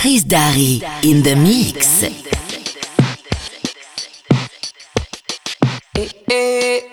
Chris Darry in the mix. walking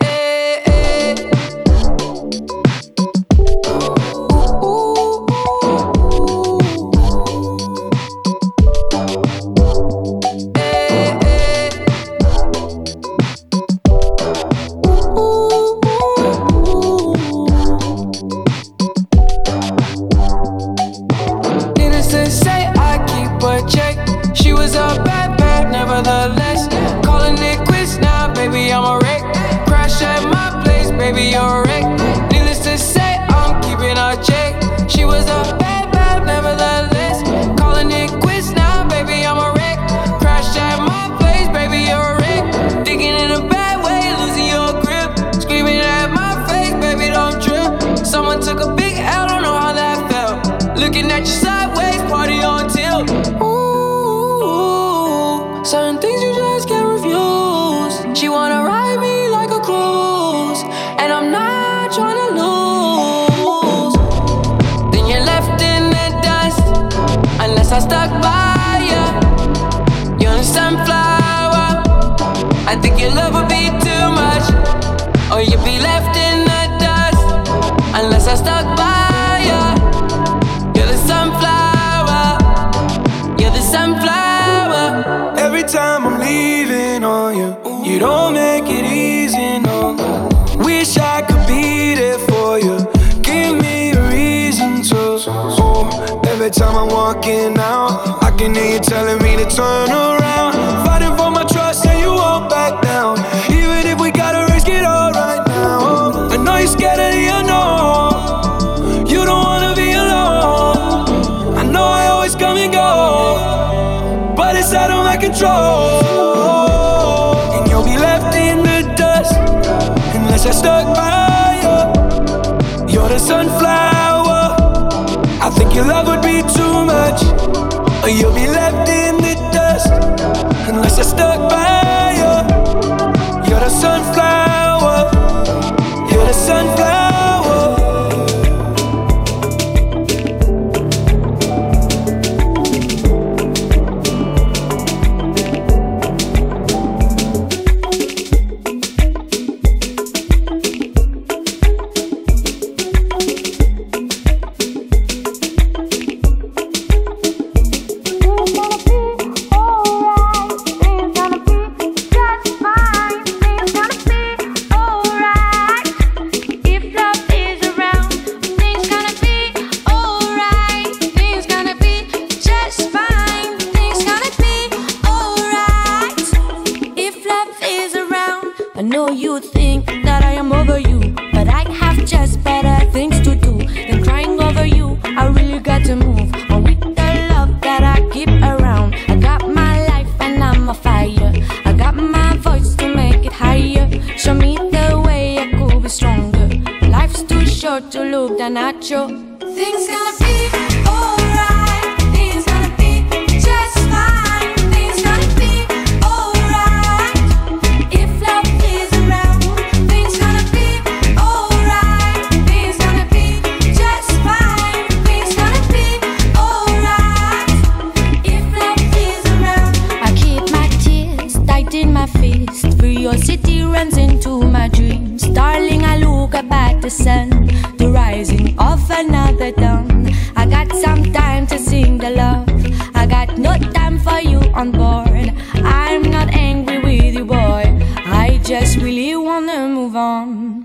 control. And you'll be left in the dust unless I stuck by you. You're the sunflower. I think your love would be too much, or you'll be left About the sun, the rising of another dawn. I got some time to sing the love. I got no time for you on board. I'm not angry with you, boy. I just really wanna move on.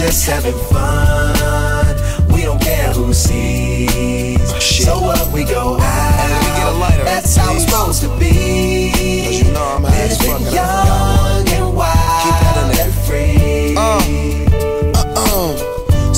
just having fun. We don't care who sees. Oh, shit. So what we go out. Lighter, that's how it's supposed to be. Cause you know I'm high as fuck. Young and wild and free. Uh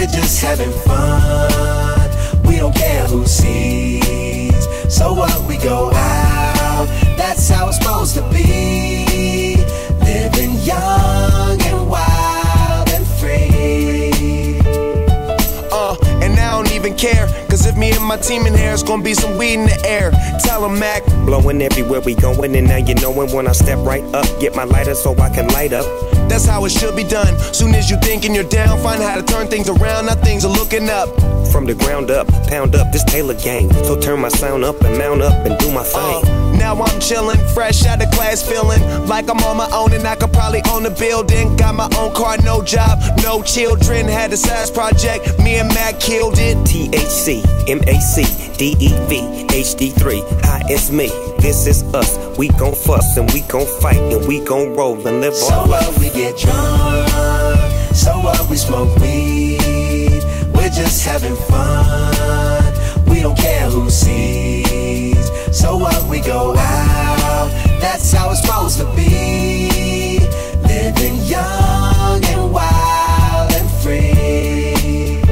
we're just having fun. We don't care who sees. So what we go out, that's how it's supposed to be. Living young and wild and free. Uh, and I don't even care. Cause if me and my team in here, it's gonna be some weed in the air. Tell them, Mac. Blowing everywhere we going, and now you knowin' when I step right up. Get my lighter so I can light up. That's how it should be done. Soon as you thinking you're down, find how to turn things around. Now things are looking up. From the ground up, pound up this Taylor gang. So turn my sound up and mount up and do my thing. Uh, now I'm chillin', fresh out of class, feeling like I'm on my own and I could probably own a building. Got my own car, no job, no children. Had a size project, me and Mac killed it. THC, MAC, DEV, HD3. Hi, it's me. This is us. We gon' fuss and we gon' fight and we gon' roll and live so our. So what we get drunk, so what we smoke weed. We're just having fun. We don't care who sees. So what we go out, that's how it's supposed to be. Living young and wild and free.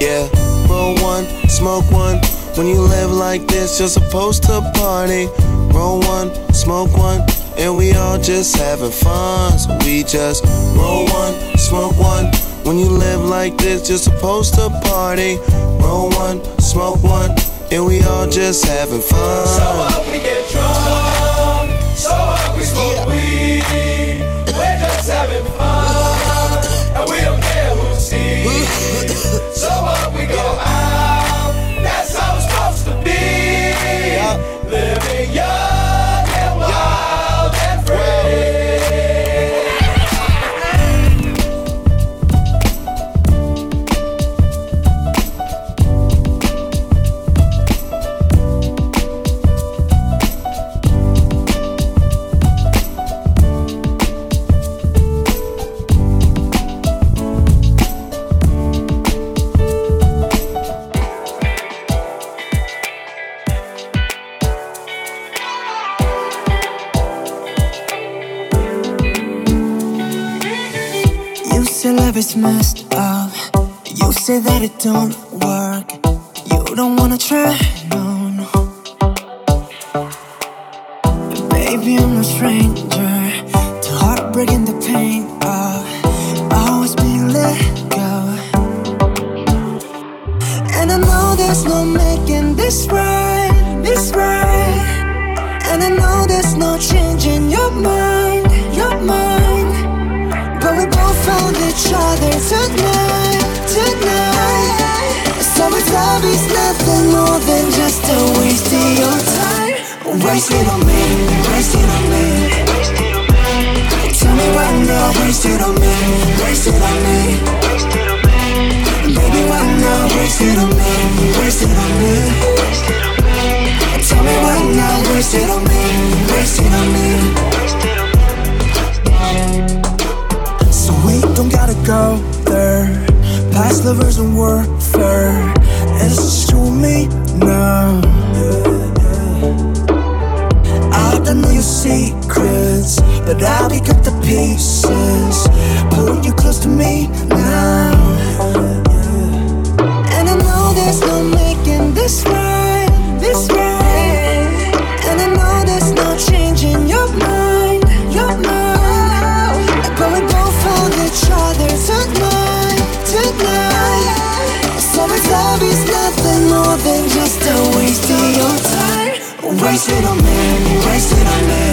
Yeah, roll one, smoke one when you live like this, you're supposed to party. Roll one, smoke one, and we all just having fun. So we just roll one, smoke one. When you live like this, you're supposed to party. Roll one, smoke one, and we all just having fun. So up we get drunk, so up we smoke yeah. weed. Is messed up. You say that it don't work. You don't wanna try, no, no. Baby, I'm no stranger to heartbreak and the pain of always being let go. And I know there's no making this right, this right. And I know there's no changing your mind, your mind. Each other tonight, tonight. Summer love is nothing more than just a waste of your time. Waste it on me, waste it on me. Tell me why not, waste it on me, waste it on me. Baby, why not, waste it on me, waste it on me. Tell me why not, waste it on me, waste it on me. Don't gotta go there. Past lovers and warfare. And it's just you and me now. I don't know your secrets, but I'll pick up the pieces. Pulling you close to me now. And I know there's no making this right, more than just a waste of your time. Waste it on me, waste it on me.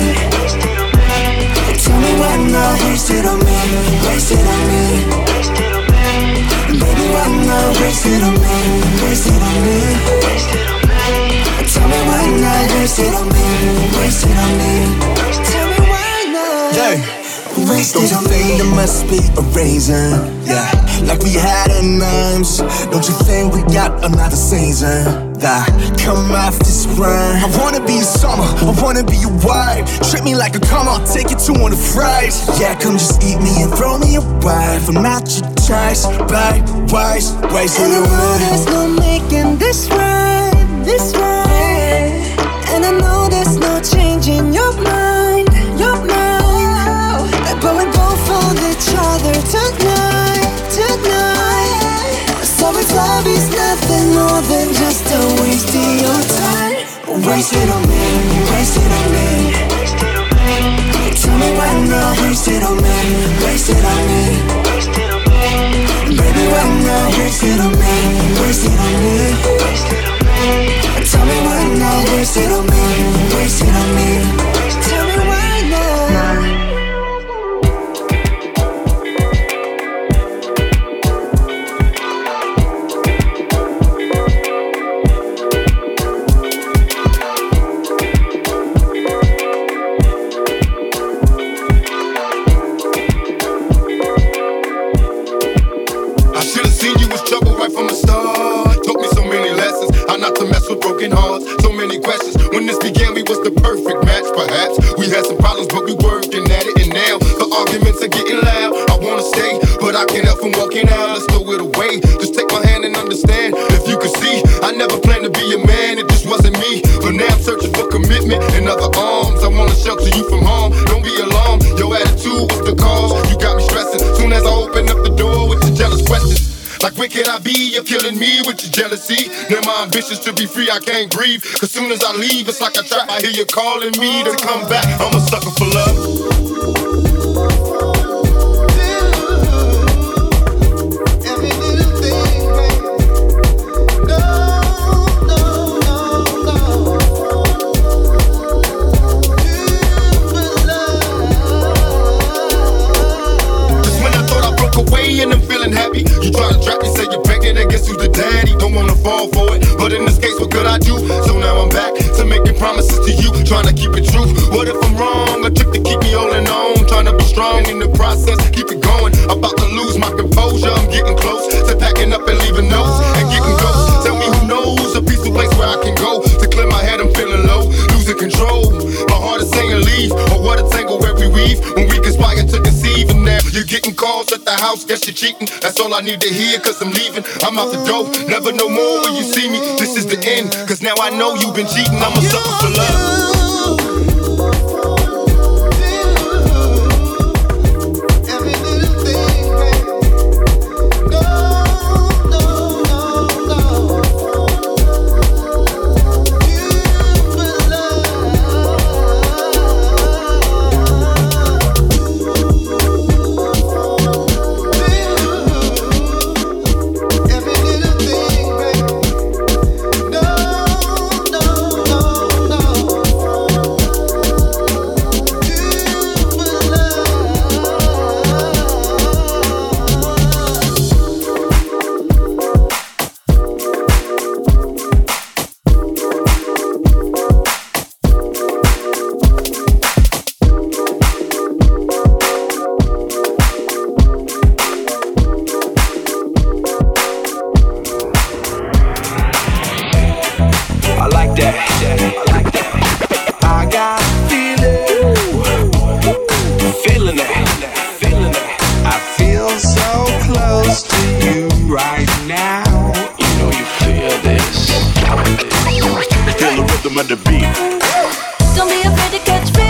Tell me why not, waste it on me, waste it on me. Baby, why not, waste it on me, waste it on me. Tell me why not, waste it on me, waste it on me. Tell me why not. Yeah. Waste Don't you on think me. there must be a reason? Yeah, like we had in names. Don't you think we got another season? That come this run. I wanna be summer, I wanna be your wife. Treat me like a come on, take you to one of fries. Yeah, come just eat me and throw me a wife. I'm not your choice, by wise, waste And I it know there's no making this right, this right. And I know there's no changing your mind, time. Waste it on me, waste it on me. Tell me why not, waste it on me, waste it on me. Baby, why not waste it on me? Waste it on me. Tell me why not waste it on me? Waste it on me. Tell me killing me with your jealousy. Now my ambitions to be free, I can't breathe. Cause soon as I leave, it's like a trap. I hear you calling me to come back. I'm a sucker for love. You're cheating. That's all I need to hear, cause I'm leaving. I'm out the door, never no more when you see me. This is the end, cause now I know you've been cheating. I'm a sucker for love. so close to you right now. You know you feel this. Feel the rhythm of the beat. Don't be afraid to catch me.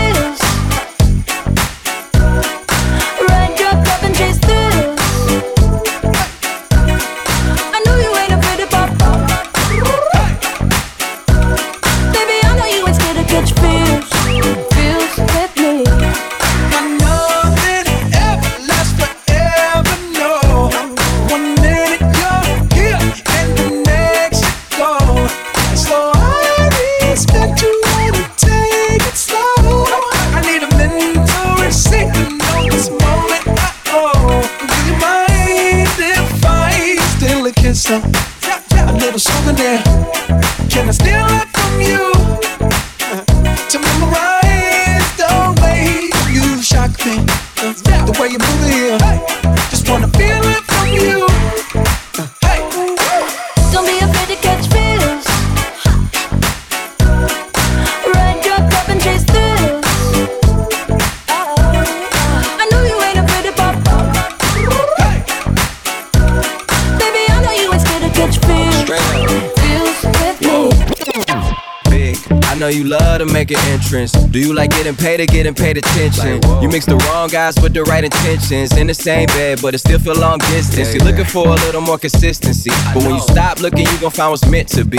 Entrance. Do you like getting paid or getting paid attention? You mix the wrong guys with the right intentions. In the same bed, but it still feel long distance. You're looking for a little more consistency. But when you stop looking, you gon' find what's meant to be.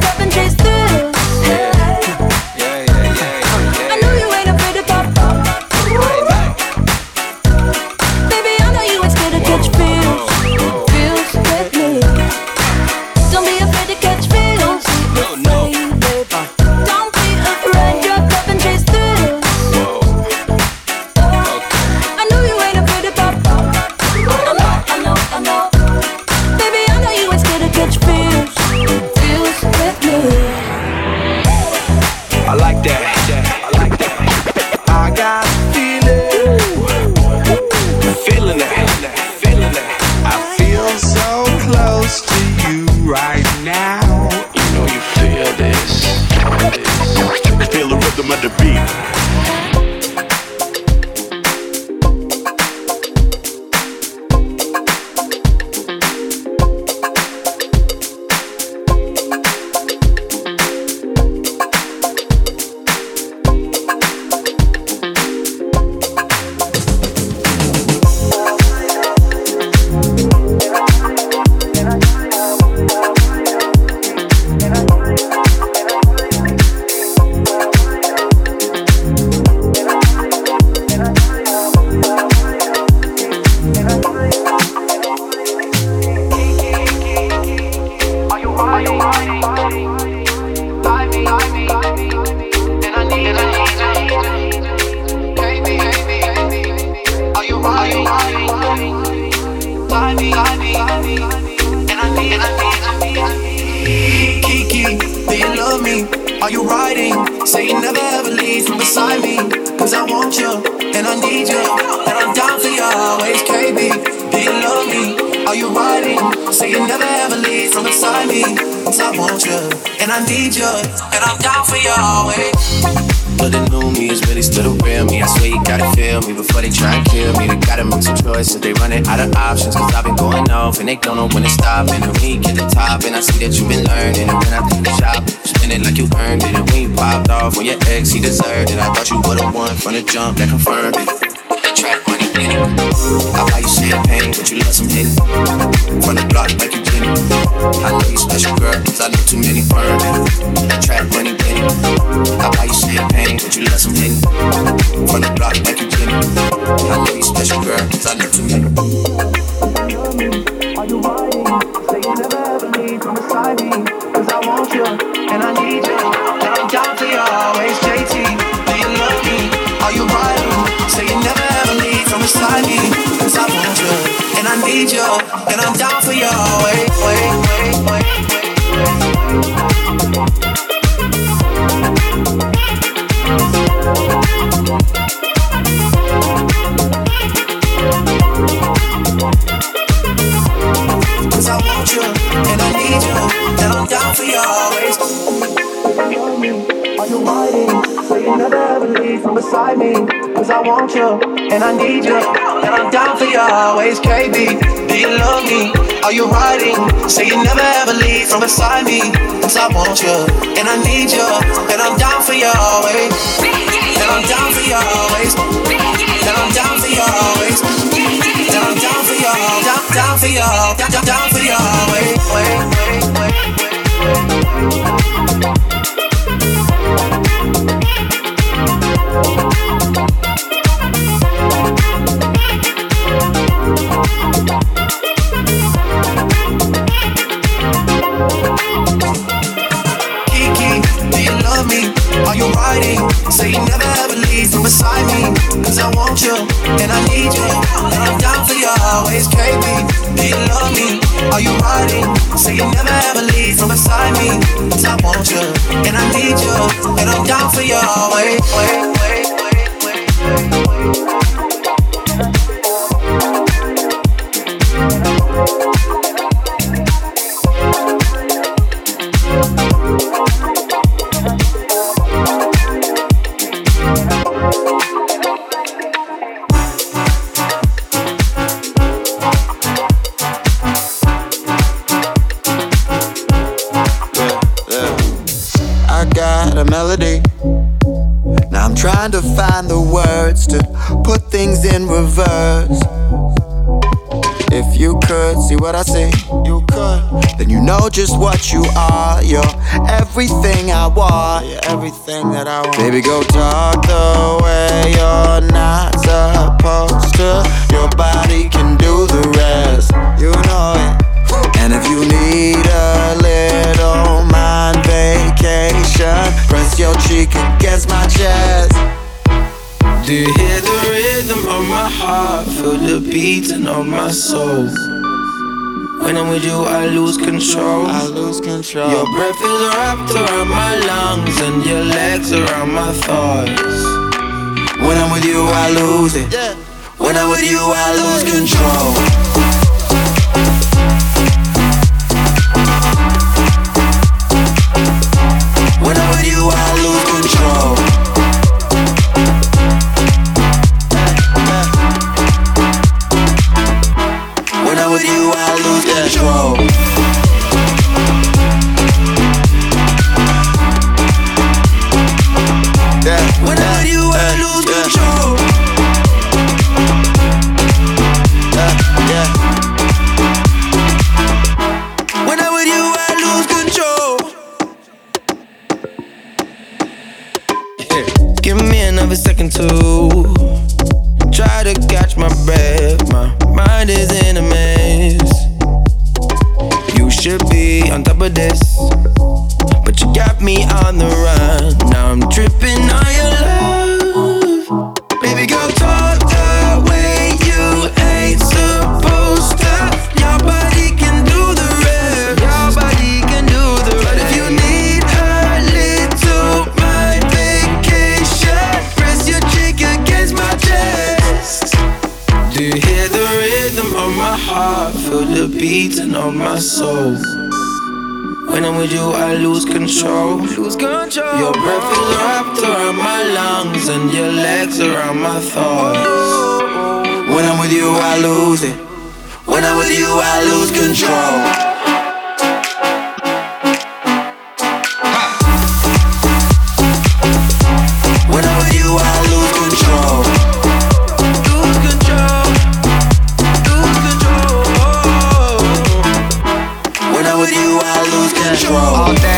Yeah, yeah, Say you never ever leave from beside me. Cause I want you, and I need you, and I'm down for you always. But the new me is really still the real me. I swear you gotta feel me before they try and kill me. They gotta make some choices. They running out of options. Cause I've been going off and they don't know when to stop. And when you get the top, and I see that you've been learning. And when I take the shop, spend it like you earned it. And you popped off on your ex, he deserved it. I thought you would've won from the jump that confirmed it. Trap. I buy you champagne, but you love some hit. From the block like you Jenny. I know you special girl, cause I know too many burning. Trap money, Benny. I buy you champagne, but you love some hit. From the block like you Jenny. I know you special girl, cause I know too many. Are you riding? Say you never ever leave from beside me. Cause I want you, and I need you. And I'm down for you always, JT. Beside me. Cause I want you, and I need you. And I'm down for you always. From beside me. Cause I want you, and I need you. And I'm down for you always, KB. Do you love me? Are you riding? Say you never ever leave from beside me. Cause I want you, and I need you. And I'm down for you always. And I'm down for you always. And I'm down for you always. And I'm down for you, down, down for you, down, down, for you Baby, go talk the way you're not supposed to. Your body can do the rest. You know it. And if you need a little mind vacation, press your cheek against my chest. Do you hear the rhythm of my heart? Feel the beating of my soul. When I'm with you, I lose control. I lose control. Your breath is wrapped around my lungs, around my thoughts. When I'm with you, I lose it. When I'm with you, I lose control. control.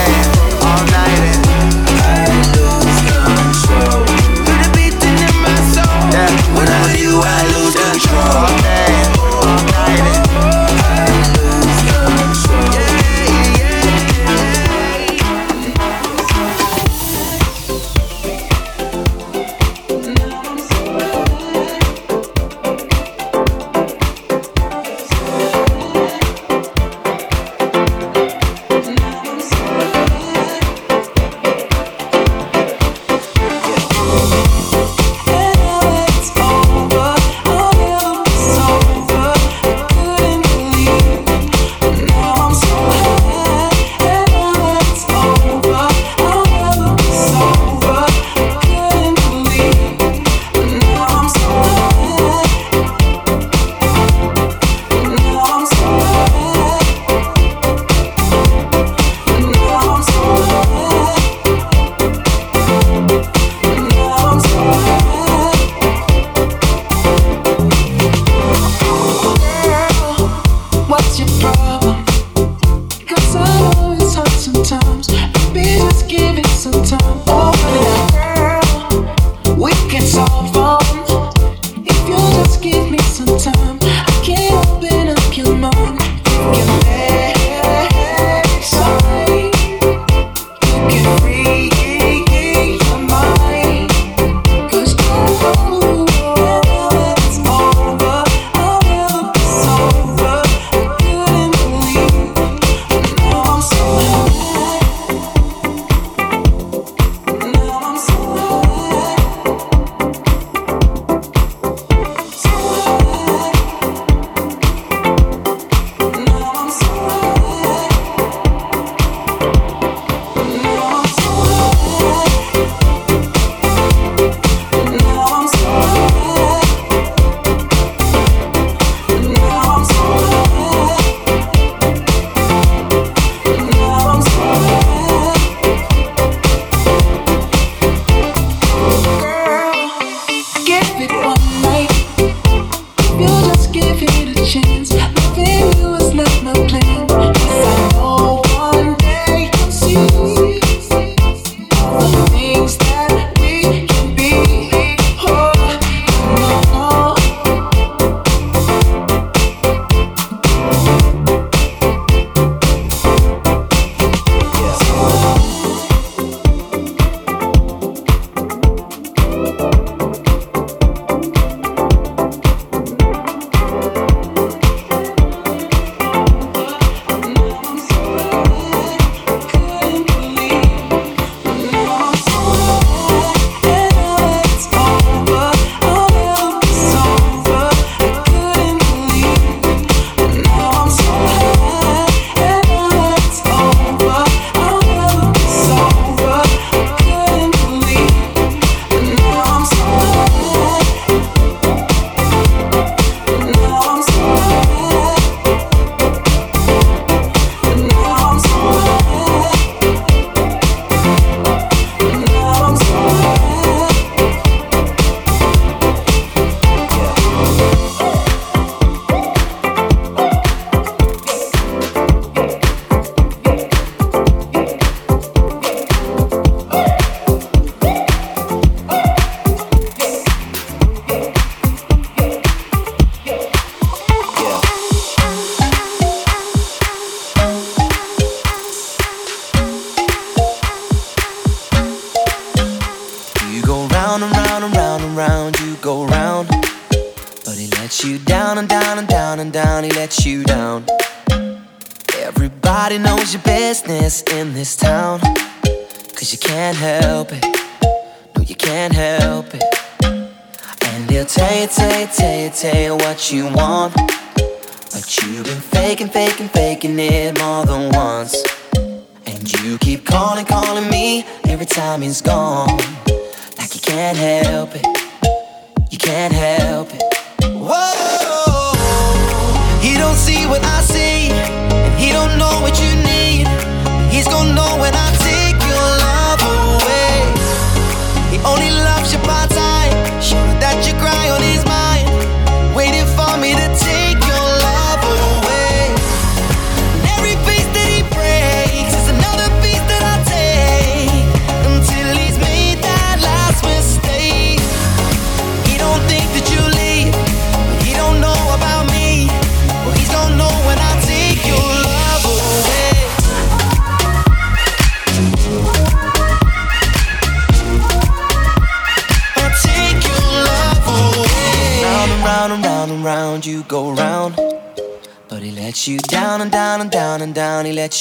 gone.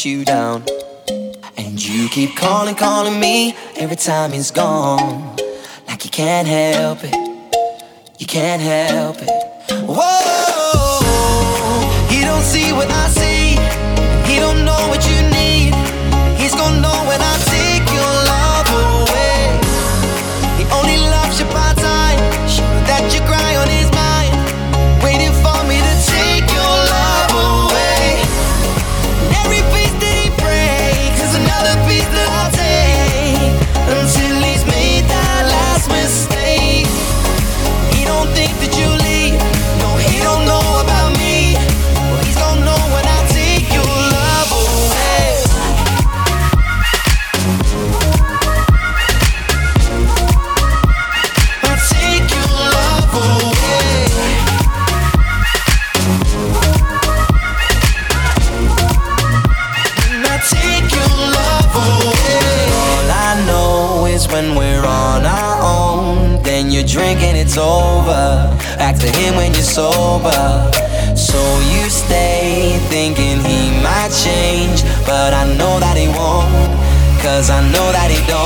you down. And you keep calling, calling me every time he's gone. Like you can't help it, you can't help it. Whoa! sober. So you stay thinking he might change, but I know that he won't, cause I know that he don't.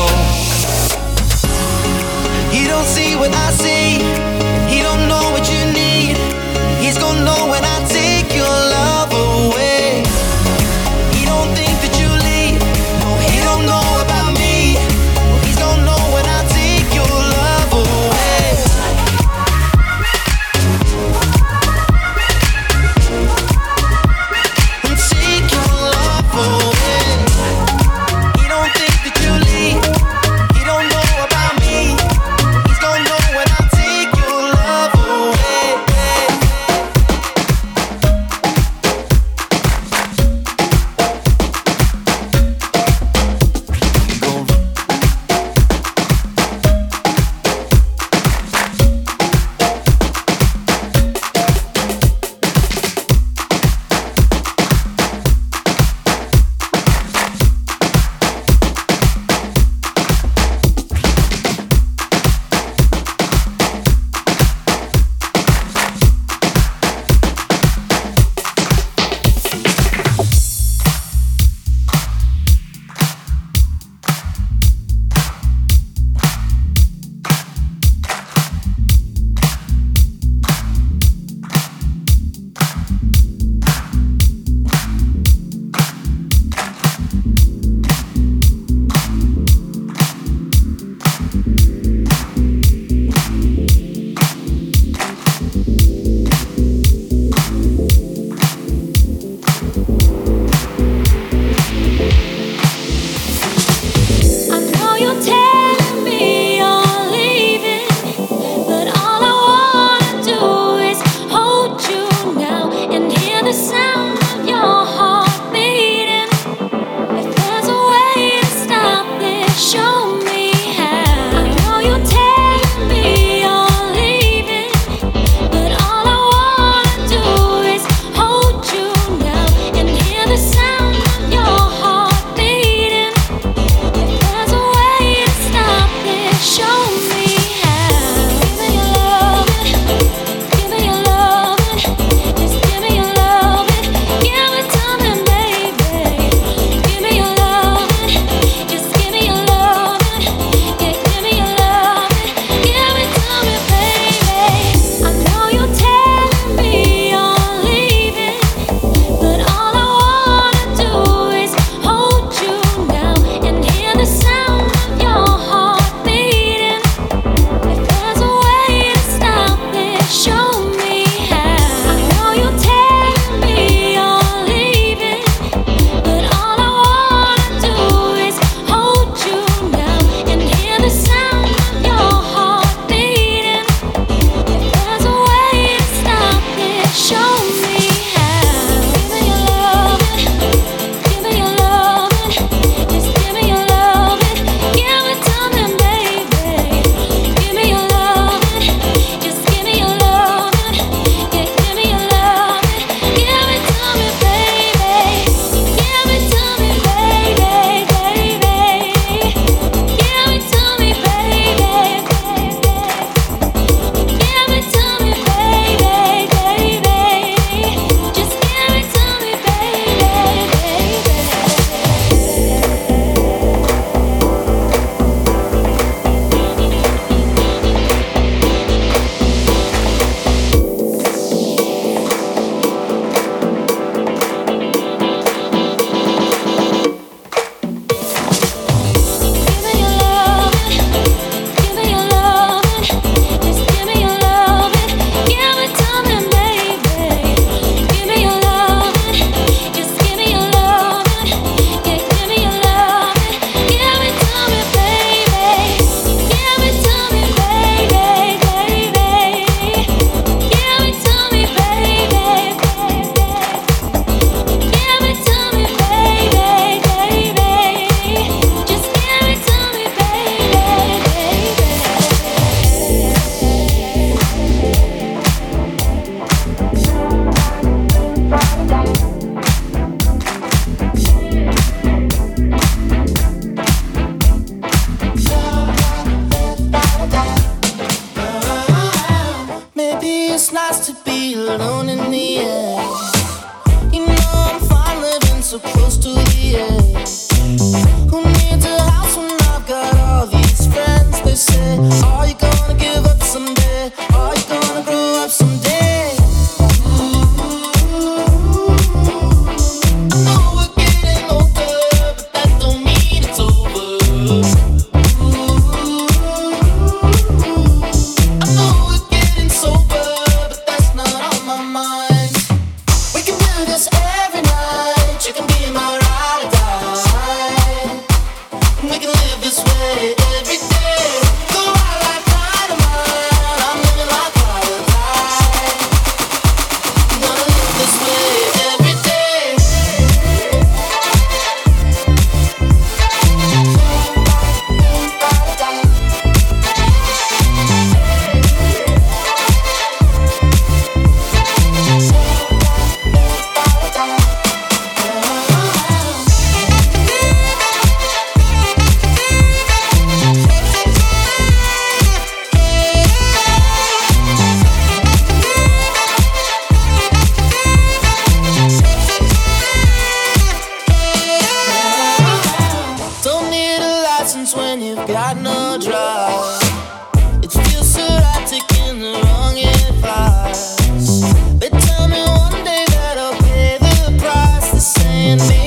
They're saying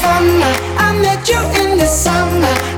Savannah, I met you in the summer.